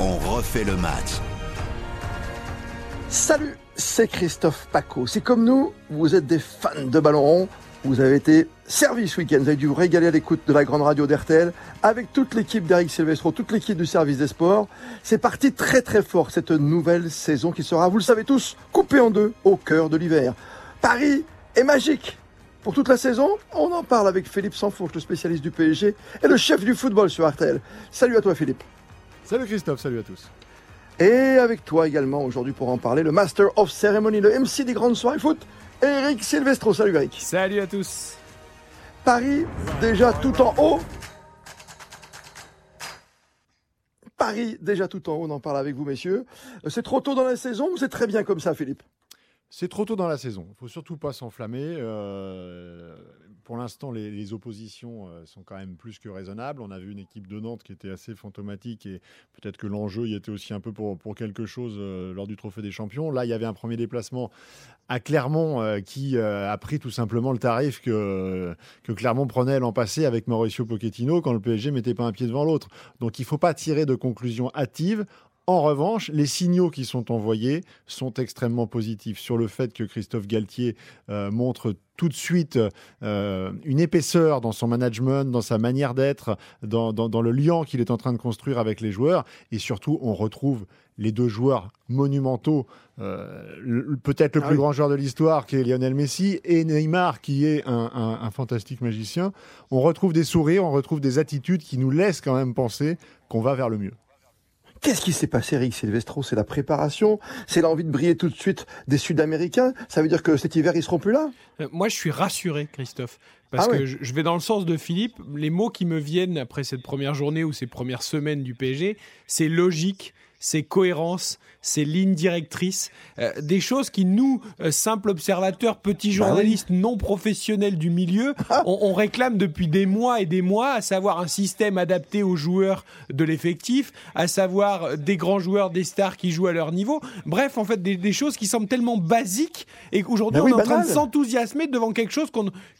on refait le match. Salut, c'est Christophe Paco. C'est comme nous, vous êtes des fans de ballon rond. Vous avez été servi ce week-end. Vous avez dû vous régaler à l'écoute de la grande radio d'RTL avec toute l'équipe d'Eric Silvestro, toute l'équipe du service des sports. C'est parti très très fort cette nouvelle saison qui sera, vous le savez tous, coupée en deux au cœur de l'hiver. Paris est magique. Pour toute la saison, on en parle avec Philippe Sanfourche, le spécialiste du PSG et le chef du football sur RTL. Salut à toi Philippe. Salut Christophe, salut à tous. Et avec toi également aujourd'hui pour en parler, le Master of Ceremony, le MC des grandes soirées foot, Eric Silvestro. Salut Eric. Salut à tous. Paris déjà tout en haut. Paris déjà tout en haut, on en parle avec vous messieurs. C'est trop tôt dans la saison ou c'est très bien comme ça Philippe? C'est trop tôt dans la saison. Il faut surtout pas s'enflammer. Euh, pour l'instant, les, oppositions euh, sont quand même plus que raisonnables. On a vu une équipe de Nantes qui était assez fantomatique et peut-être que l'enjeu y était aussi un peu pour, quelque chose euh, lors du Trophée des Champions. Là, il y avait un premier déplacement à Clermont qui a pris tout simplement le tarif que, que Clermont prenait l'an passé avec Mauricio Pochettino quand le PSG mettait pas un pied devant l'autre. Donc il ne faut pas tirer de conclusions hâtives. En revanche, les signaux qui sont envoyés sont extrêmement positifs sur le fait que Christophe Galtier euh, montre tout de suite euh, une épaisseur dans son management, dans sa manière d'être, dans, le lien qu'il est en train de construire avec les joueurs. Et surtout, on retrouve les deux joueurs monumentaux, euh, peut-être le ah plus grand joueur de l'histoire qui est Lionel Messi et Neymar qui est un, fantastique magicien. On retrouve des sourires, on retrouve des attitudes qui nous laissent quand même penser qu'on va vers le mieux. Qu'est-ce qui s'est passé, Eric Silvestro? C'est la préparation? C'est l'envie de briller tout de suite des Sud-Américains? Ça veut dire que cet hiver, ils seront plus là? Euh, Moi, je suis rassuré, Christophe. Parce ah que je vais dans le sens de Philippe. Les mots qui me viennent après cette première journée ou ces premières semaines du PSG, c'est logique, c'est cohérence, c'est ligne directrice, euh, des choses qui nous, euh, simples observateurs, petits bah journalistes non professionnels du milieu, on, réclame depuis des mois et des mois, à savoir un système adapté aux joueurs de l'effectif, à savoir des grands joueurs, des stars qui jouent à leur niveau. Bref, en fait, des, choses qui semblent tellement basiques et qu'aujourd'hui bah on est en train de s'enthousiasmer devant quelque chose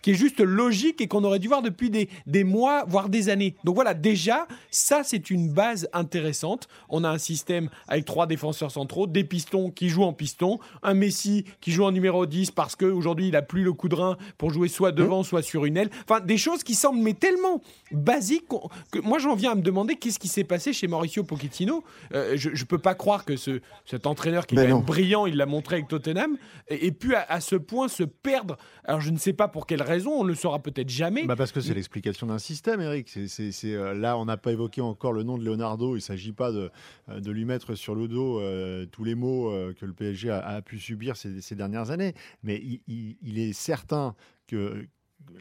qui est juste logique et qu'on aurait dû voir depuis des, des mois, voire des années. Donc voilà, déjà, ça c'est une base intéressante. On a un système avec trois défenseurs centraux, des pistons qui jouent en piston, un Messi qui joue en numéro 10 parce qu'aujourd'hui il a plus le coup de rein pour jouer soit devant, soit sur une aile. Enfin, des choses qui semblent mais tellement basiques que moi j'en viens à me demander qu'est-ce qui s'est passé chez Mauricio Pochettino. Euh, je ne peux pas croire que ce, cet entraîneur qui est ben brillant, il l'a montré avec Tottenham, ait, pu à, ce point se perdre. Alors je ne sais pas pour quelle raison, on ne le saura peut-être jamais. Bah parce que c'est l'explication d'un système, Eric. C'est, euh, là, on n'a pas évoqué encore le nom de Leonardo. Il ne s'agit pas de, euh, de lui mettre sur le dos euh, tous les maux euh, que le PSG a, pu subir ces, dernières années. Mais il, est certain que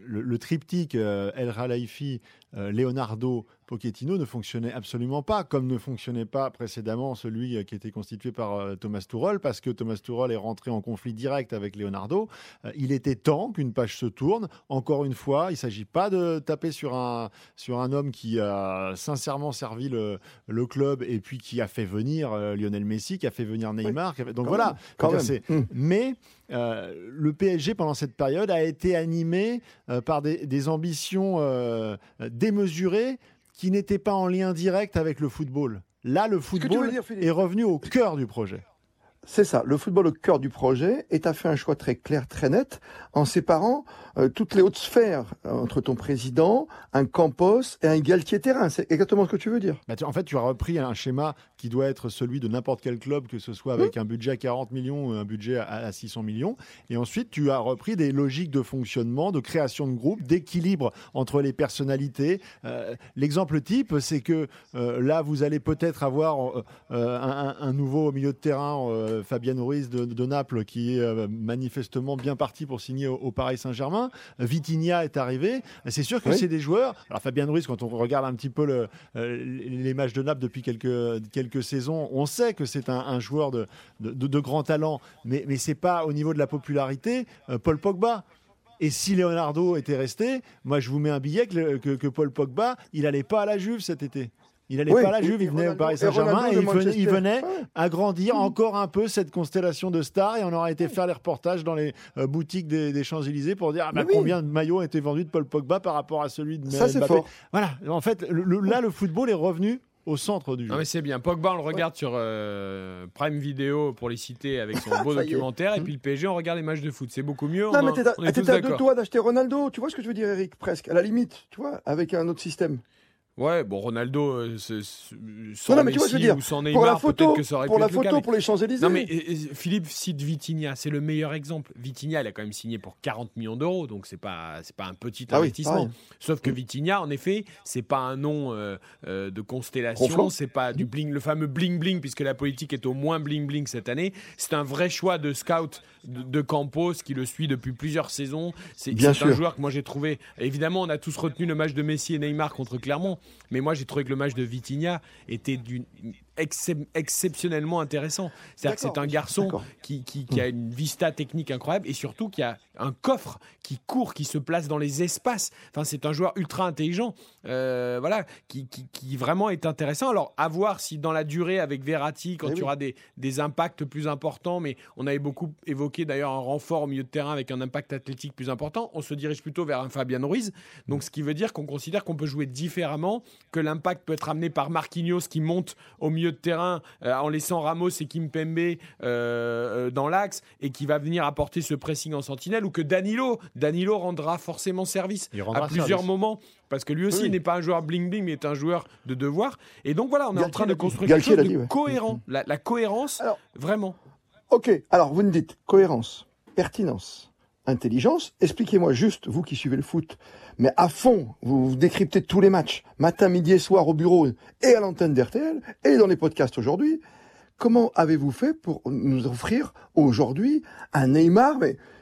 le, triptyque El Khelaifi, Leonardo, Pochettino ne fonctionnait absolument pas, comme ne fonctionnait pas précédemment celui euh, qui était constitué par euh, Thomas Tuchel, parce que Thomas Tuchel est rentré en conflit direct avec Leonardo. Euh, il était temps qu'une page se tourne. Encore une fois, il ne s'agit pas de taper sur un, sur un homme qui a sincèrement servi le, le club et puis qui a fait venir Lionel Messi, qui a fait venir Neymar. Donc voilà. quand même. Hum. Mais le PSG, pendant cette période, a été animé par des, des ambitions démesurées qui n'était pas en lien direct avec le football. Là, le football est revenu au cœur du projet. C'est ça, le football au cœur du projet, et tu as fait un choix très clair, très net, en séparant euh, toutes les hautes sphères euh, entre ton président, un Campos et un Galtier terrain. C'est exactement ce que tu veux dire. Bah, en fait, tu as repris un schéma qui doit être celui de n'importe quel club, que ce soit avec un budget à 40 millions ou un budget à, 600 millions. Et ensuite, tu as repris des logiques de fonctionnement, de création de groupe, d'équilibre entre les personnalités. Euh, l'exemple type, c'est que là, vous allez peut-être avoir un, un, nouveau milieu de terrain euh, Fabien Ruiz de, Naples qui est euh, manifestement bien parti pour signer au, Paris Saint-Germain. Vitinha est arrivé. C'est sûr que c'est des joueurs. Alors Fabien Ruiz, quand on regarde un petit peu le, euh, les matchs de Naples depuis quelques, quelques saisons, on sait que c'est un, joueur de, de, grand talent, mais, mais c'est pas au niveau de la popularité Paul Pogba. Et si Leonardo était resté, moi je vous mets un billet que, que, que Paul Pogba, il allait pas à la Juve cet été. Il n'allait pas à la Juve, il venait au Paris Saint-Germain et, il venait, agrandir encore un peu cette constellation de stars et on aurait été faire les reportages dans les euh, boutiques des, Champs-Élysées pour dire ah, bah, combien de maillots ont été vendus de Paul Pogba par rapport à celui de Ça, c'est fort. Voilà, en fait, là, le football est revenu au centre du jeu. Non mais c'est bien. Pogba, on le regarde sur euh, Prime Video pour les citer avec son beau documentaire. Et puis le PSG, on regarde les matchs de foot. C'est beaucoup mieux. Non, mais t'es à deux doigts d'acheter Ronaldo. Tu vois ce que je veux dire, Eric Presque. À la limite, tu vois, avec un autre système. Ouais, bon, Ronaldo, euh, sans non, mais tu vois, je veux dire, ou sans Neymar, pour la photo, que ça aurait pour la photo, pour les Champs-Élysées. Non, mais Philippe cite Vitinha, c'est le meilleur exemple. Vitinha, il a quand même signé pour 40 millions d'euros, donc c'est pas c'est pas un petit ah investissement. Sauf que Vitinha, en effet, c'est pas un nom euh, euh, de constellation, c'est pas du bling, le fameux bling bling, puisque la politique est au moins bling bling cette année. C'est un vrai choix de scout de, Campos qui le suit depuis plusieurs saisons. C'est un joueur que moi j'ai trouvé. Évidemment, on a tous retenu le match de Messi et Neymar contre Clermont. Mais moi, j'ai trouvé que le match de Vitinha était d'une exceptionnellement intéressant. C'est-à-dire que c'est un garçon qui, qui, a une vista technique incroyable et surtout qui a un coffre qui court, qui se place dans les espaces. Enfin, c'est un joueur ultra intelligent, euh, voilà, qui, qui, vraiment est intéressant. Alors, à voir si dans la durée avec Verratti, quand il y aura des, des, impacts plus importants, mais on avait beaucoup évoqué d'ailleurs un renfort au milieu de terrain avec un impact athlétique plus important, on se dirige plutôt vers un Fabien Ruiz. Donc, ce qui veut dire qu'on considère qu'on peut jouer différemment, que l'impact peut être amené par Marquinhos qui monte au milieu de terrain euh, en laissant Ramos et Kimpembe euh, euh, dans l'axe et qui va venir apporter ce pressing en sentinelle ou que Danilo, Danilo rendra forcément service à plusieurs moments parce que lui aussi n'est pas un joueur bling bling mais est un joueur de devoir. Et donc voilà on est en train de construire quelque chose de cohérent la, cohérence vraiment. ok alors vous me dites cohérence pertinence intelligence expliquez-moi juste vous qui suivez le foot mais à fond, vous, décryptez tous les matchs, matin, midi et soir au bureau et à l'antenne d'RTL et dans les podcasts aujourd'hui. Comment avez-vous fait pour nous offrir aujourd'hui un Neymar,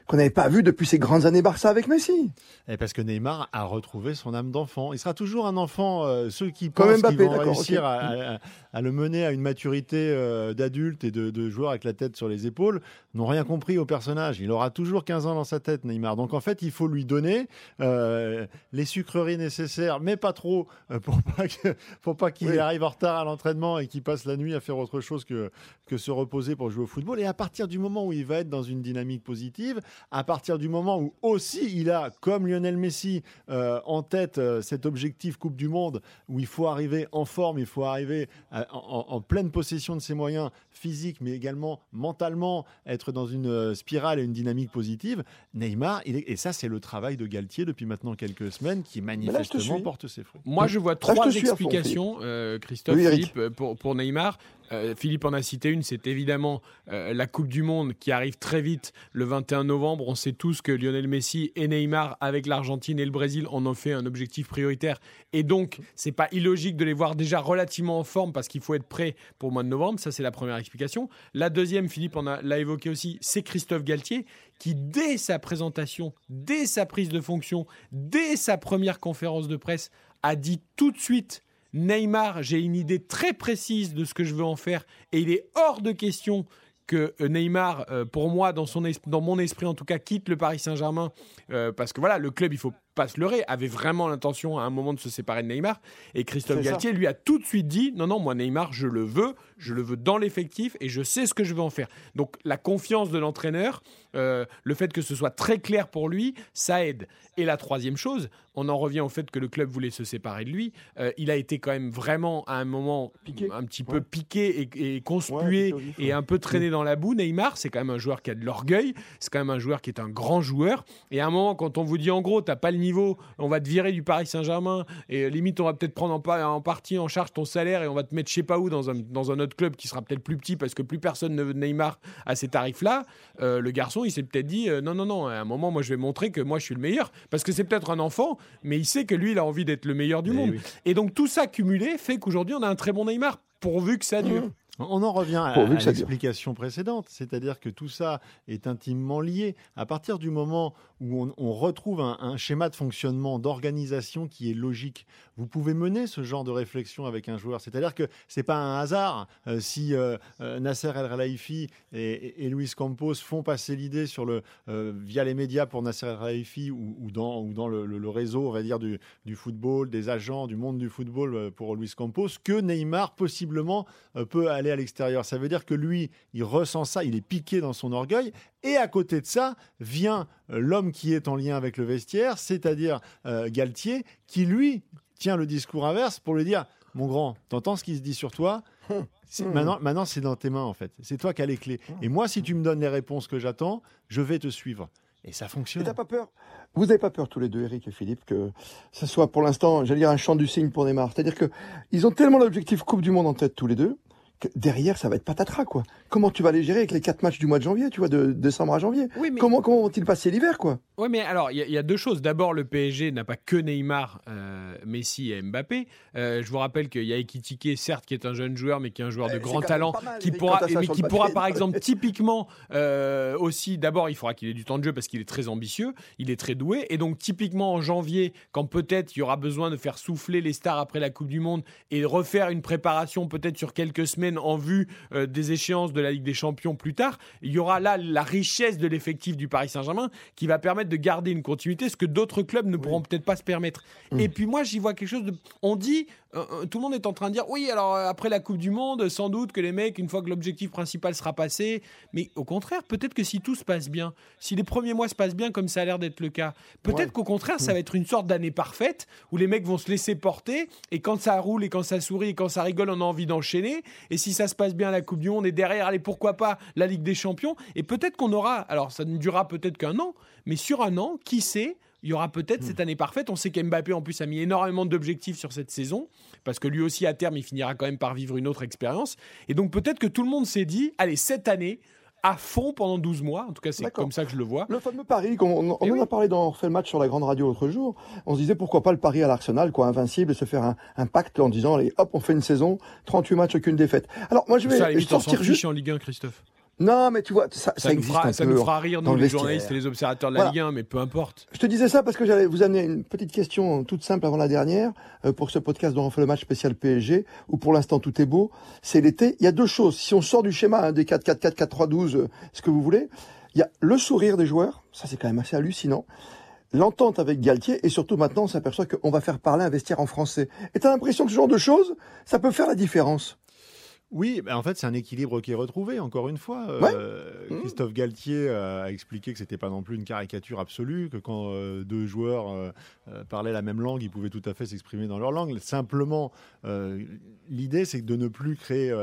qu'on n'avait pas vu depuis ces grandes années Barça avec Messi. Et parce que Neymar a retrouvé son âme d'enfant. Il sera toujours un enfant. Euh, ceux qui pensent qu'ils vont réussir à, le mener à une maturité euh, d'adulte et de, joueur avec la tête sur les épaules n'ont rien compris au personnage. Il aura toujours 15 ans dans sa tête, Neymar. Donc en fait, il faut lui donner euh, les sucreries nécessaires, mais pas trop, pour pas pas qu'il arrive en retard à l'entraînement et qu'il passe la nuit à faire autre chose que, que se reposer pour jouer au football. Et à partir du moment où il va être dans une dynamique positive, à partir du moment où aussi il a, comme Lionel Messi, euh, en tête euh, cet objectif Coupe du Monde, où il faut arriver en forme, il faut arriver euh, en, pleine possession de ses moyens physiques, mais également mentalement, être dans une spirale et une dynamique positive, Neymar, et ça c'est le travail de Galtier depuis maintenant quelques semaines, qui manifestement porte ses fruits. Moi je vois trois explications, Christophe, Philippe, pour, pour Neymar. Euh, Philippe en a cité une, c'est évidemment euh, la Coupe du Monde qui arrive très vite le 21 novembre. On sait tous que Lionel Messi et Neymar, avec l'Argentine et le Brésil, en ont fait un objectif prioritaire. Et donc, c'est pas illogique de les voir déjà relativement en forme parce qu'il faut être prêt pour le mois de novembre. Ça, c'est la première explication. La deuxième, Philippe en a, l'a évoqué aussi, c'est Christophe Galtier qui, dès sa présentation, dès sa prise de fonction, dès sa première conférence de presse, a dit tout de suite Neymar, j'ai une idée très précise de ce que je veux en faire et il est hors de question que euh, Neymar, euh, pour moi, dans, son dans mon esprit en tout cas, quitte le Paris Saint-Germain, euh, parce que voilà, le club, il faut pas se leurrer, avait vraiment l'intention à un moment de se séparer de Neymar. Et Christophe Galtier lui a tout de suite dit non, non, moi Neymar, je le veux, je le veux dans l'effectif et je sais ce que je veux en faire. Donc la confiance de l'entraîneur, euh, le fait que ce soit très clair pour lui, ça aide. Et la troisième chose, on en revient au fait que le club voulait se séparer de lui. Euh, il a été quand même vraiment à un moment un petit peu piqué et, conspué et un peu traîné dans la boue. Neymar, c'est quand même un joueur qui a de l'orgueil, c'est quand même un joueur qui est un grand joueur. Et à un moment, quand on vous dit en gros, t'as pas le niveau, on va te virer du Paris Saint-Germain et limite, on va peut-être prendre en, partie en charge ton salaire et on va te mettre je sais pas où dans un, dans un autre club qui sera peut-être plus petit parce que plus personne ne veut Neymar à ces tarifs-là. Euh, le garçon, il s'est peut-être dit non, non, non, à un moment, moi, je vais montrer que moi, je suis le meilleur parce que c'est peut-être un enfant, mais il sait que lui, il a envie d'être le meilleur du eh monde. Et donc tout ça cumulé fait qu'aujourd'hui, on a un très bon Neymar, pourvu que ça dure. Mmh. On en revient à, l'explication précédente, c'est-à-dire que tout ça est intimement lié. À partir du moment où on, retrouve un, schéma de fonctionnement, d'organisation qui est logique, vous pouvez mener ce genre de réflexion avec un joueur. C'est-à-dire que c'est pas un hasard euh, si euh, euh, Nasser El Khelaifi et, Luis Campos font passer l'idée sur le via les médias pour Nasser El Khelaifi ou, dans, ou dans le, réseau, on va dire du, du, football, des agents, du monde du football pour Luis Campos, que Neymar possiblement peut aller à l'extérieur. Ça veut dire que lui, il ressent ça, il est piqué dans son orgueil. Et à côté de ça, vient euh, l'homme qui est en lien avec le vestiaire, c'est-à-dire euh, Galtier, qui lui tient le discours inverse pour lui dire mon grand, t'entends ce qui se dit sur toi? Hum. Maintenant, maintenant c'est dans tes mains en fait. C'est toi qui as les clés. Hum. Et moi, si tu me donnes les réponses que j'attends, je vais te suivre. Et ça fonctionne. t'as pas peur? Vous n'avez pas peur tous les deux, Eric et Philippe, que ce soit pour l'instant, j'allais dire un chant du signe pour Neymar. C'est-à-dire que ils ont tellement l'objectif Coupe du Monde en tête tous les deux derrière, ça va être patatras, quoi. Comment tu vas les gérer avec les quatre matchs du mois de janvier, tu vois, de décembre à janvier? Comment, comment vont-ils passer l'hiver, quoi? Oui, mais alors, il y, a deux choses. D'abord, le PSG n'a pas que Neymar, euh, Messi et Mbappé. Euh, je vous rappelle qu'il y a Ekitike, certes, qui est un jeune joueur, mais qui est un joueur de grand talent, qui pourra, mais qui pourra, par exemple, typiquement, euh, aussi, d'abord, il faudra qu'il ait du temps de jeu parce qu'il est très ambitieux, il est très doué. Et donc, typiquement, en janvier, quand peut-être il y aura besoin de faire souffler les stars après la Coupe du Monde et refaire une préparation peut-être sur quelques semaines en vue euh, des échéances de la Ligue des Champions plus tard, il y aura là la richesse de l'effectif du Paris Saint-Germain qui va permettre de garder une continuité, ce que d'autres clubs ne pourront peut-être pas se permettre. Mm. Et puis moi, j'y vois quelque chose de... On dit, euh, euh, tout le monde est en train de dire, oui, alors après la Coupe du Monde, sans doute que les mecs, une fois que l'objectif principal sera passé, mais au contraire, peut-être que si tout se passe bien, si les premiers mois se passent bien comme ça a l'air d'être le cas, peut-être qu'au contraire, ça mm. va être une sorte d'année parfaite où les mecs vont se laisser porter et quand ça roule et quand ça sourit et quand ça rigole, on a envie d'enchaîner. Et si ça se passe bien la Coupe du Monde et derrière, allez, pourquoi pas la Ligue des Champions Et peut-être qu'on aura, alors ça ne durera peut-être qu'un an, mais sur un an, qui sait il y aura peut-être cette hmm. année parfaite. On sait qu'Mbappé, en plus, a mis énormément d'objectifs sur cette saison, parce que lui aussi, à terme, il finira quand même par vivre une autre expérience. Et donc, peut-être que tout le monde s'est dit, allez, cette année, à fond pendant 12 mois. En tout cas, c'est comme ça que je le vois. Le fameux pari, on, on en a parlé dans fait le match sur la grande radio l'autre jour. On se disait pourquoi pas le pari à l'Arsenal, quoi, invincible, et se faire un, pacte en disant, allez, hop, on fait une saison, 38 matchs, aucune défaite. Alors, moi, je vais ça, sortir juste en Ligue 1, Christophe. Non, mais tu vois, ça, ça, existe nous fera, ça nous fera rire, nous, les journalistes et les observateurs de la Ligue 1, mais peu importe. Je te disais ça parce que j'allais vous amener une petite question toute simple avant la dernière, euh, pour ce podcast dont on fait le match spécial PSG, où pour l'instant tout est beau. C'est l'été. Il y a deux choses. Si on sort du schéma hein, des 4-4-4, 4-3-12, ce que vous voulez, il y a le sourire des joueurs. Ça, c'est quand même assez hallucinant l'entente avec Galtier et surtout maintenant on s'aperçoit qu'on va faire parler investir en français. Et tu as l'impression que ce genre de choses, ça peut faire la différence. Oui, en fait, c'est un équilibre qui est retrouvé, encore une fois. Euh, mmh. Christophe Galtier a expliqué que c'était pas non plus une caricature absolue, que quand euh, deux joueurs euh, parlaient la même langue, ils pouvaient tout à fait s'exprimer dans leur langue. Simplement, l'idée, c'est de ne plus créer,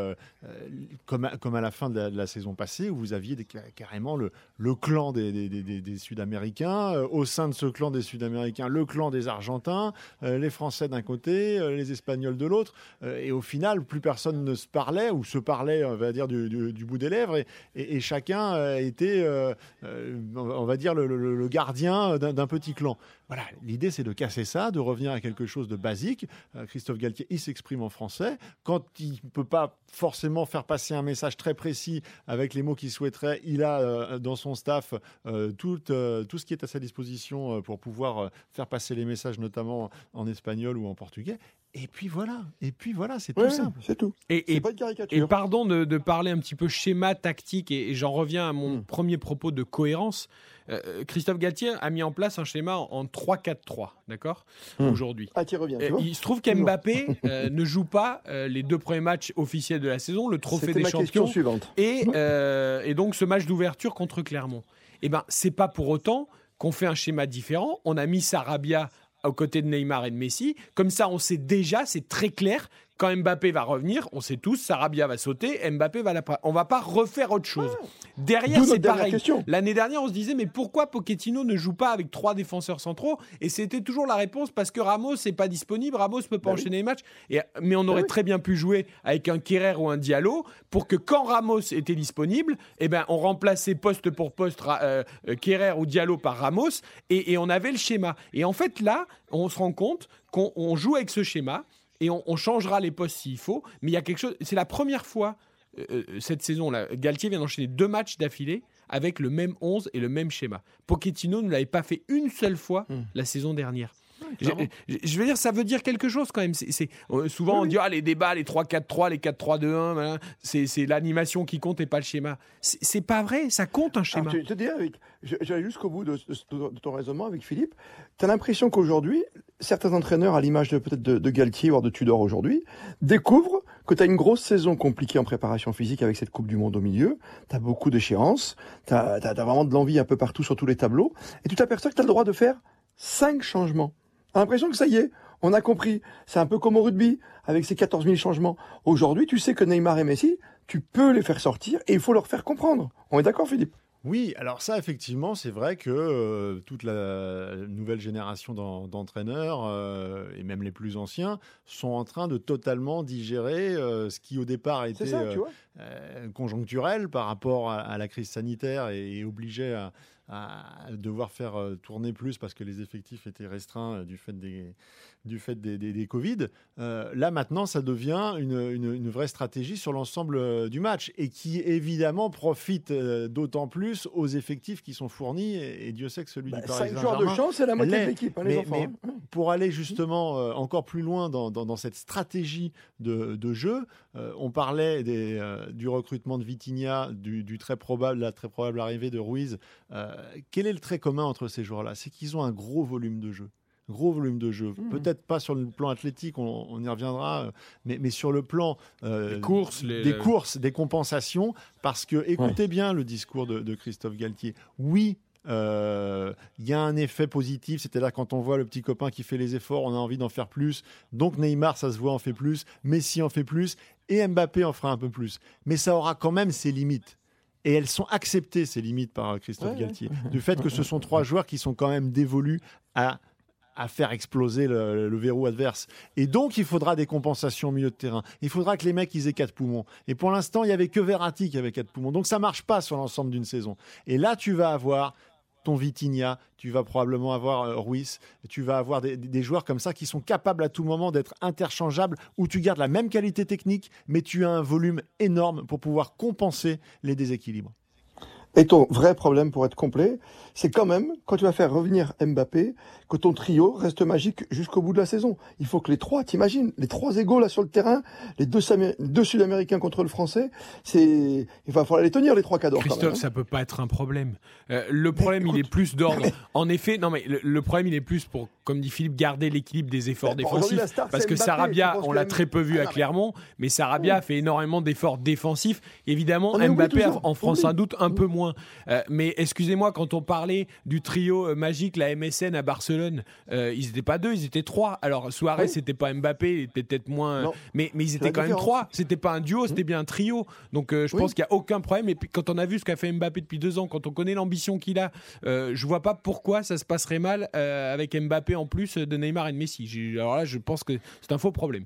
comme, à, comme à la fin de la, saison passée, où vous aviez carrément le, le clan des, des Sud-Américains, au sein de ce clan des Sud-Américains, le clan des Argentins, les Français d'un côté, les Espagnols de l'autre, et au final, plus personne ne se parlait ou se parlait, on va dire, du, bout des lèvres, et, chacun était, euh, euh, on va dire, le, gardien d'un petit clan. Voilà, l'idée c'est de casser ça, de revenir à quelque chose de basique. Euh, Christophe Galtier, il s'exprime en français. Quand il ne peut pas forcément faire passer un message très précis avec les mots qu'il souhaiterait, il a dans son staff tout ce qui est à sa disposition pour pouvoir faire passer les messages, notamment en espagnol ou en portugais. Et puis voilà, et puis voilà, c'est tout simple. C'est tout. Et, pas et pardon de, parler un petit peu schéma tactique, et, j'en reviens à mon hmm. premier propos de cohérence. Euh, Christophe Galtier a mis en place un schéma en 3-4-3, d'accord hmm. Aujourd'hui. Ah, tu reviens. il se trouve qu'Mbappé euh, ne joue pas euh, les deux premiers matchs officiels de la saison, le trophée des champions. Et, et donc ce match d'ouverture contre Clermont. Eh ben, c'est pas pour autant qu'on fait un schéma différent. On a mis Sarabia aux côtés de Neymar et de Messi. Comme ça, on sait déjà, c'est très clair, quand Mbappé va revenir, on sait tous, Sarabia va sauter, Mbappé va la. On va pas refaire autre chose. Derrière, c'est pareil. L'année dernière, on se disait, mais pourquoi Pochettino ne joue pas avec trois défenseurs centraux? Et c'était toujours la réponse parce que Ramos n'est pas disponible, Ramos peut pas bah enchaîner les matchs. Et, mais on bah aurait très bien pu jouer avec un Kerrer ou un Diallo pour que quand Ramos était disponible, eh ben, on remplaçait poste pour poste euh, euh ou Diallo par Ramos et, et on avait le schéma. Et en fait, là, on se rend compte qu'on joue avec ce schéma et on, changera les postes s'il faut. Mais il y a quelque chose. C'est la première fois euh, euh, cette saison-là. Galtier vient d'enchaîner deux matchs d'affilée avec le même 11 et le même schéma. Pochettino ne l'avait pas fait une seule fois hmm. la saison dernière. Je, veux dire, ça veut dire quelque chose quand même. C'est, euh, souvent, on dit ah, les débats, les 3-4-3, les 4-3-2-1, c'est, l'animation qui compte et pas le schéma. C'est, pas vrai, ça compte un schéma. je te dis, j'allais jusqu'au bout de, ton raisonnement avec Philippe. Tu as l'impression qu'aujourd'hui, certains entraîneurs, à l'image de, peut-être de, Galtier, voire de Tudor aujourd'hui, découvrent que tu as une grosse saison compliquée en préparation physique avec cette Coupe du Monde au milieu. Tu as beaucoup d'échéances, tu as, as, vraiment de l'envie un peu partout sur tous les tableaux, et tu t'aperçois que tu as le droit de faire cinq changements. L'impression que ça y est, On a compris. C'est un peu comme au rugby, avec ses 14 000 changements. Aujourd'hui, tu sais que Neymar et Messi, tu peux les faire sortir et il faut leur faire comprendre. On est d'accord, Philippe? Oui, alors ça, effectivement, c'est vrai que euh, toute la nouvelle génération d'entraîneurs, euh, et même les plus anciens, sont en train de totalement digérer euh, ce qui, au départ, était conjoncturel par rapport à, la crise sanitaire et, et obligeait à, à devoir faire euh, tourner plus parce que les effectifs étaient restreints euh, du fait des, du fait des, des, Covid. Euh, là, maintenant, ça devient une, une, vraie stratégie sur l'ensemble du match et qui, évidemment, profite d'autant plus aux effectifs qui sont fournis. Et, Dieu sait que celui du bah, Paris Saint-Germain... joueurs de chance, c'est la moitié de l'équipe, hein, mais, hein. Pour aller justement encore plus loin dans, dans, cette stratégie de, de jeu, on parlait des, du recrutement de Vitinha, du, du, très probable, la très probable arrivée de Ruiz. Euh, quel est le trait commun entre ces joueurs-là? C'est qu'ils ont un gros volume de jeu gros volume de jeu. Mmh. Peut-être pas sur le plan athlétique, on, y reviendra, euh, mais, mais, sur le plan euh, des, courses, des courses, des compensations, parce que écoutez bien le discours de, Christophe Galtier. Oui. Il y a un effet positif, c'est-à-dire quand on voit le petit copain qui fait les efforts, on a envie d'en faire plus. Donc Neymar, ça se voit, en fait plus. Messi en fait plus. Et Mbappé en fera un peu plus. Mais ça aura quand même ses limites et elles sont acceptées, ces limites, par Christophe Galtier. Du fait que ce sont trois joueurs qui sont quand même dévolus à à faire exploser le, verrou adverse. Et donc, il faudra des compensations au milieu de terrain. Il faudra que les mecs, ils aient quatre poumons. Et pour l'instant, il n'y avait que Verratti qui avait quatre poumons. Donc, ça marche pas sur l'ensemble d'une saison. Et là, tu vas avoir ton Vitinha, tu vas probablement avoir euh, Ruiz, tu vas avoir des, joueurs comme ça qui sont capables à tout moment d'être interchangeables, où tu gardes la même qualité technique, mais tu as un volume énorme pour pouvoir compenser les déséquilibres. Et ton vrai problème pour être complet, c'est quand même, quand tu vas faire revenir Mbappé, que ton trio reste magique jusqu'au bout de la saison. Il faut que les trois, t'imagines, les trois égaux là sur le terrain, les deux, deux Sud-Américains contre le Français, c'est, il va falloir les tenir les trois cadors. Christophe, quand même, hein. ça peut pas être un problème. Euh, le problème, il est plus d'ordre. En effet, non mais le, problème, il est plus pour, comme dit Philippe, garder l'équilibre des efforts défensifs. parce que Sarabia, on l'a très peu vu à Clermont, mais Sarabia fait énormément d'efforts défensifs. Évidemment, Mbappé en France un doute un peu moins. Euh, mais excusez-moi, quand on parlait du trio euh, magique, la MSN à Barcelone, euh, ils n'étaient pas deux, ils étaient trois. Alors Suarez, c'était pas Mbappé, il était peut-être moins, mais, mais ils étaient quand même trois. C'était pas un duo, c'était mmh. bien un trio. Donc je pense qu'il n'y a aucun problème. Et puis quand on a vu ce qu'a fait Mbappé depuis deux ans, quand on connaît l'ambition qu'il a, je vois pas pourquoi ça se passerait mal avec Mbappé en plus de Neymar et de Messi. Alors là, je pense que c'est un faux problème.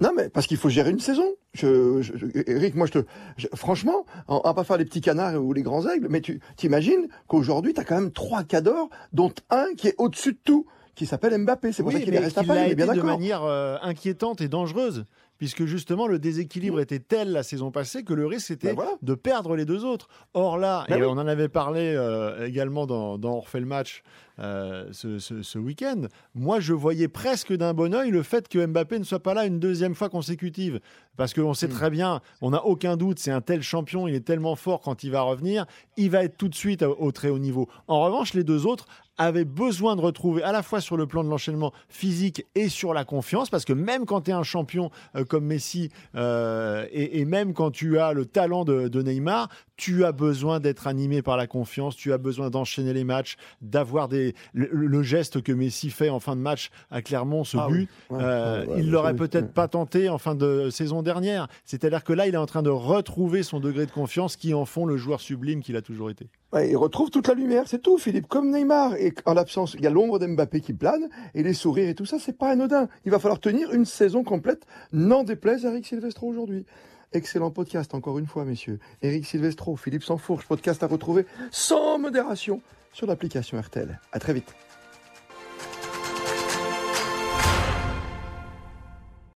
Non, mais parce qu'il faut gérer une saison. Je, Eric, moi, je te, franchement, on va pas faire les petits canards ou les grands aigles, mais tu t'imagines qu'aujourd'hui, tu as quand même trois cadors, dont un qui est au-dessus de tout, qui s'appelle Mbappé. C'est pour ça qu'il reste à Paris. bien de manière euh, inquiétante et dangereuse puisque justement le déséquilibre était tel la saison passée que le risque était ben de perdre les deux autres. Or là, ben et on en avait parlé euh, également dans, dans On refait le match euh, ce, week-end. Moi, je voyais presque d'un bon oeil le fait que Mbappé ne soit pas là une deuxième fois consécutive. Parce qu'on sait hmm. très bien, on n'a aucun doute, c'est un tel champion, il est tellement fort quand il va revenir, il va être tout de suite au très haut niveau. En revanche, les deux autres avaient besoin de retrouver à la fois sur le plan de l'enchaînement physique et sur la confiance, parce que même quand tu es un champion euh, comme Messi euh, et, même quand tu as le talent de Neymar, tu as besoin d'être animé par la confiance, tu as besoin d'enchaîner les matchs, d'avoir des le, geste que Messi fait en fin de match à Clermont, ce ah but, euh, il l'aurait peut-être pas tenté en fin de saison dernière. C'est-à-dire que là, il est en train de retrouver son degré de confiance qui en font le joueur sublime qu'il a toujours été. il retrouve toute la lumière, c'est tout, Philippe, comme Neymar. Et en l'absence, il y a l'ombre d'Mbappé qui plane et les sourires et tout ça, c'est pas anodin. Il va falloir tenir une saison complète, n'en déplaise à Eric Silvestro aujourd'hui. Excellent podcast, encore une fois, messieurs. Eric Silvestro, Philippe Sansfourche, podcast à retrouver sans modération sur l'application RTL. À très vite.